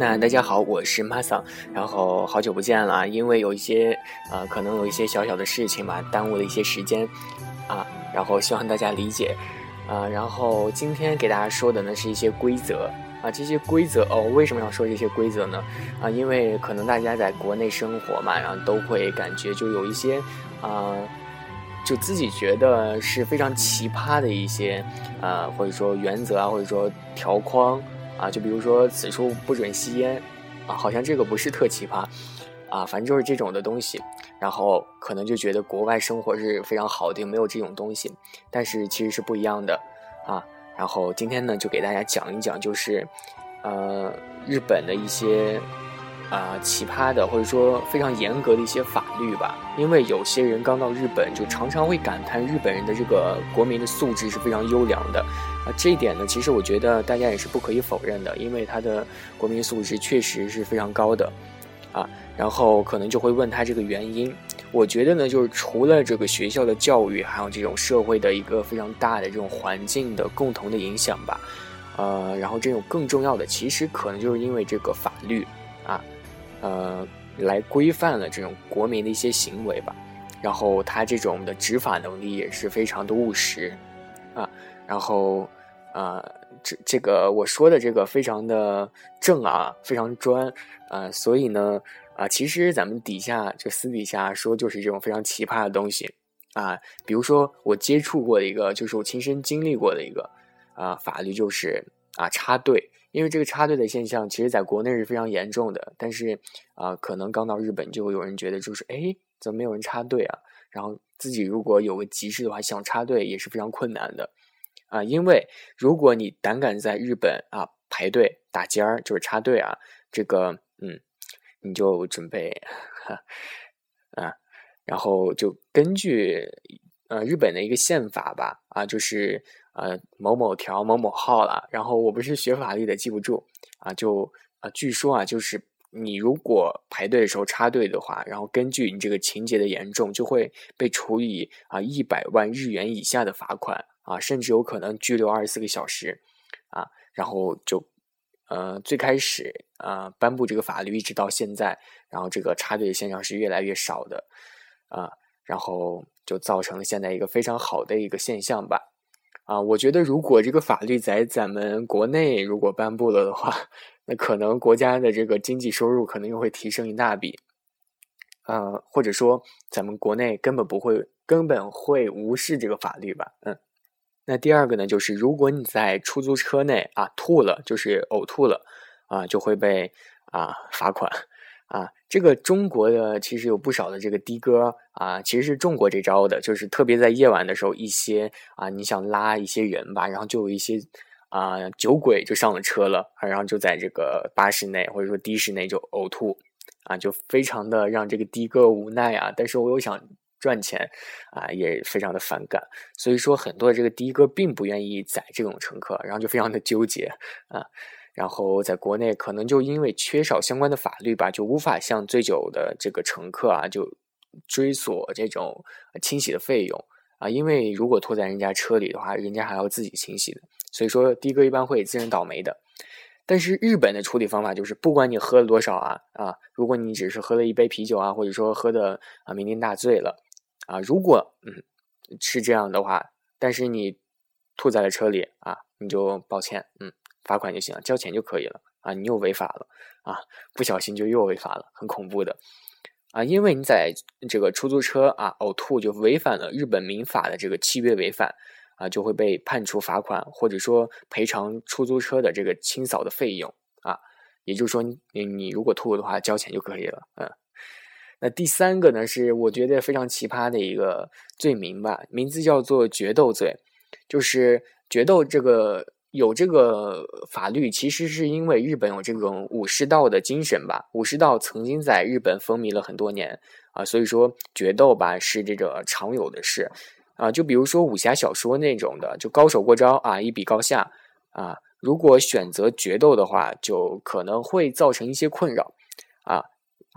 那大家好，我是马桑，然后好久不见了，因为有一些呃，可能有一些小小的事情嘛，耽误了一些时间啊，然后希望大家理解啊。然后今天给大家说的呢是一些规则啊，这些规则哦，为什么要说这些规则呢？啊，因为可能大家在国内生活嘛，然后都会感觉就有一些啊，就自己觉得是非常奇葩的一些啊，或者说原则啊，或者说条框。啊，就比如说此处不准吸烟，啊，好像这个不是特奇葩，啊，反正就是这种的东西，然后可能就觉得国外生活是非常好的，没有这种东西，但是其实是不一样的，啊，然后今天呢就给大家讲一讲，就是，呃，日本的一些。啊，奇葩的或者说非常严格的一些法律吧，因为有些人刚到日本就常常会感叹日本人的这个国民的素质是非常优良的，啊，这一点呢，其实我觉得大家也是不可以否认的，因为他的国民素质确实是非常高的，啊，然后可能就会问他这个原因，我觉得呢，就是除了这个学校的教育，还有这种社会的一个非常大的这种环境的共同的影响吧，呃，然后这种更重要的，其实可能就是因为这个法律，啊。呃，来规范了这种国民的一些行为吧，然后他这种的执法能力也是非常的务实，啊，然后，呃，这这个我说的这个非常的正啊，非常专，啊，所以呢，啊，其实咱们底下就私底下说就是这种非常奇葩的东西，啊，比如说我接触过的一个，就是我亲身经历过的一个，啊，法律就是啊插队。因为这个插队的现象，其实在国内是非常严重的，但是啊，可能刚到日本就会有人觉得，就是哎，怎么没有人插队啊？然后自己如果有个急事的话，想插队也是非常困难的啊。因为如果你胆敢在日本啊排队打尖儿，就是插队啊，这个嗯，你就准备啊，然后就根据呃日本的一个宪法吧啊，就是。呃，某某条某某号了，然后我不是学法律的，记不住啊。就啊，据说啊，就是你如果排队的时候插队的话，然后根据你这个情节的严重，就会被处以啊一百万日元以下的罚款啊，甚至有可能拘留二十四个小时啊。然后就呃，最开始啊颁布这个法律，一直到现在，然后这个插队现象是越来越少的啊，然后就造成了现在一个非常好的一个现象吧。啊，我觉得如果这个法律在咱们国内如果颁布了的话，那可能国家的这个经济收入可能又会提升一大笔。呃，或者说咱们国内根本不会，根本会无视这个法律吧？嗯。那第二个呢，就是如果你在出租车内啊吐了，就是呕吐了啊，就会被啊罚款。啊，这个中国的其实有不少的这个的哥啊，其实是中过这招的，就是特别在夜晚的时候，一些啊，你想拉一些人吧，然后就有一些啊酒鬼就上了车了，然后就在这个巴士内或者说的士内就呕吐，啊，就非常的让这个的哥无奈啊，但是我又想赚钱啊，也非常的反感，所以说很多的这个的哥并不愿意载这种乘客，然后就非常的纠结啊。然后在国内可能就因为缺少相关的法律吧，就无法向醉酒的这个乘客啊就追索这种清洗的费用啊，因为如果拖在人家车里的话，人家还要自己清洗的，所以说的哥一般会自认倒霉的。但是日本的处理方法就是，不管你喝了多少啊啊，如果你只是喝了一杯啤酒啊，或者说喝的啊酩酊大醉了啊，如果嗯是这样的话，但是你吐在了车里啊，你就抱歉嗯。罚款就行了，交钱就可以了啊！你又违法了啊！不小心就又违法了，很恐怖的啊！因为你在这个出租车啊呕吐，就违反了日本民法的这个契约违反啊，就会被判处罚款，或者说赔偿出租车的这个清扫的费用啊。也就是说，你你如果吐的话，交钱就可以了。嗯，那第三个呢，是我觉得非常奇葩的一个罪名吧，名字叫做决斗罪，就是决斗这个。有这个法律，其实是因为日本有这种武士道的精神吧。武士道曾经在日本风靡了很多年啊，所以说决斗吧是这个常有的事啊。就比如说武侠小说那种的，就高手过招啊，一比高下啊。如果选择决斗的话，就可能会造成一些困扰啊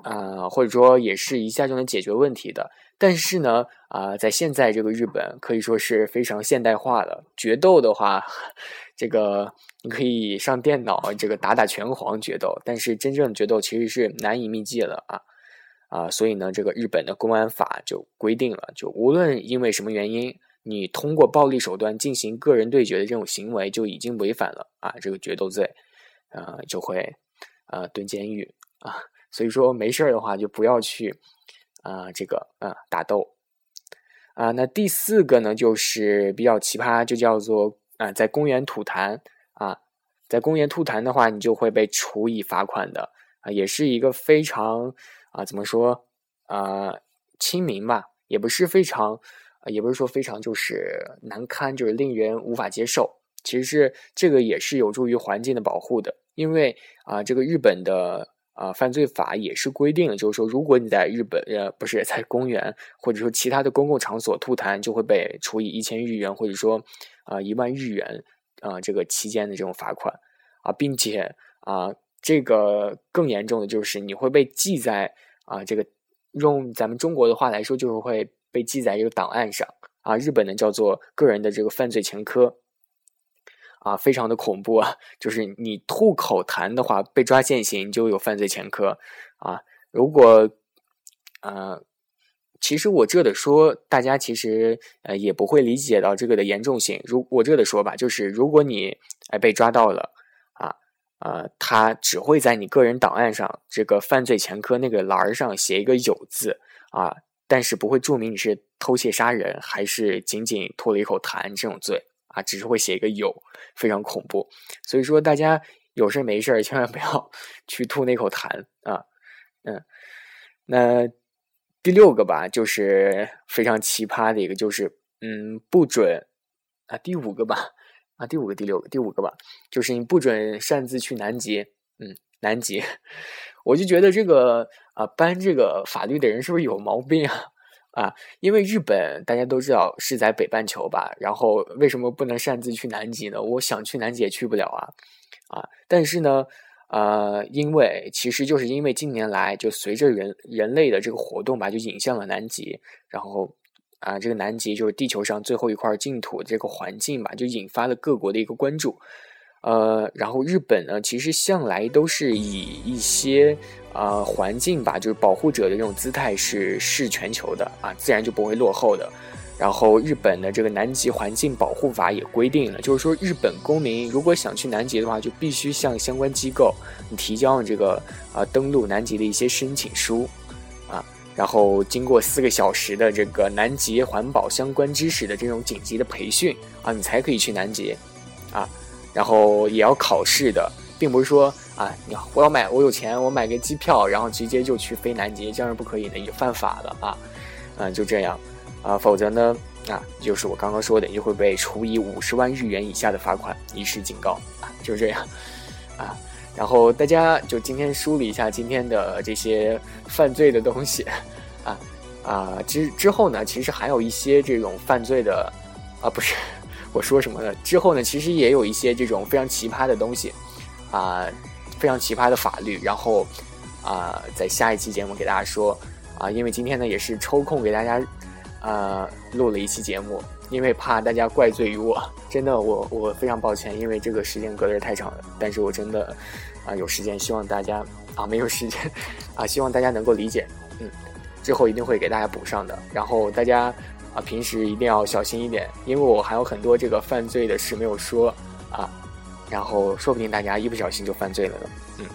啊，或者说也是一下就能解决问题的。但是呢，啊，在现在这个日本可以说是非常现代化的。决斗的话，这个你可以上电脑这个打打拳皇决斗，但是真正的决斗其实是难以秘籍了啊啊！所以呢，这个日本的公安法就规定了，就无论因为什么原因，你通过暴力手段进行个人对决的这种行为就已经违反了啊这个决斗罪，呃，就会呃蹲监狱啊。所以说没事儿的话就不要去。啊，这个啊，打斗啊，那第四个呢，就是比较奇葩，就叫做啊，在公园吐痰啊，在公园吐痰的话，你就会被处以罚款的啊，也是一个非常啊，怎么说啊，亲民吧，也不是非常，也不是说非常就是难堪，就是令人无法接受。其实是这个也是有助于环境的保护的，因为啊，这个日本的。啊，犯罪法也是规定，就是说，如果你在日本，呃，不是在公园或者说其他的公共场所吐痰，就会被处以一千日元或者说啊一万日元啊这个期间的这种罚款啊，并且啊，这个更严重的就是你会被记在啊这个用咱们中国的话来说，就是会被记在这个档案上啊，日本呢叫做个人的这个犯罪前科。啊，非常的恐怖啊！就是你吐口痰的话，被抓现行就有犯罪前科啊。如果，呃，其实我这的说，大家其实呃也不会理解到这个的严重性。如我这的说吧，就是如果你哎被抓到了啊，呃，他只会在你个人档案上这个犯罪前科那个栏上写一个有字啊，但是不会注明你是偷窃杀人还是仅仅吐了一口痰这种罪。啊，只是会写一个有，非常恐怖。所以说，大家有事没事千万不要 去吐那口痰啊。嗯，那第六个吧，就是非常奇葩的一个，就是嗯，不准啊。第五个吧，啊，第五个、第六个、第五个吧，就是你不准擅自去南极。嗯，南极，我就觉得这个啊，颁这个法律的人是不是有毛病啊？啊，因为日本大家都知道是在北半球吧，然后为什么不能擅自去南极呢？我想去南极也去不了啊，啊！但是呢，呃，因为其实就是因为近年来就随着人人类的这个活动吧，就引向了南极，然后啊，这个南极就是地球上最后一块净土这个环境吧，就引发了各国的一个关注。呃，然后日本呢，其实向来都是以一些。啊，环境吧，就是保护者的这种姿态是视全球的啊，自然就不会落后的。然后日本的这个南极环境保护法也规定了，就是说日本公民如果想去南极的话，就必须向相关机构提交这个啊登陆南极的一些申请书啊，然后经过四个小时的这个南极环保相关知识的这种紧急的培训啊，你才可以去南极啊，然后也要考试的。并不是说啊，你我要买，我有钱，我买个机票，然后直接就去飞南极，这样是不可以的，也犯法的啊，嗯，就这样啊，否则呢啊，就是我刚刚说的，就会被处以五十万日元以下的罚款，以示警告啊，就这样啊，然后大家就今天梳理一下今天的这些犯罪的东西 啊啊之之后呢，其实还有一些这种犯罪的啊，不是我说什么呢？之后呢，其实也有一些这种非常奇葩的东西。啊，非常奇葩的法律，然后啊，在下一期节目给大家说啊，因为今天呢也是抽空给大家啊录了一期节目，因为怕大家怪罪于我，真的我我非常抱歉，因为这个时间隔得太长了，但是我真的啊有时间，希望大家啊没有时间 啊，希望大家能够理解，嗯，之后一定会给大家补上的，然后大家啊平时一定要小心一点，因为我还有很多这个犯罪的事没有说啊。然后说不定大家一不小心就犯罪了呢，嗯。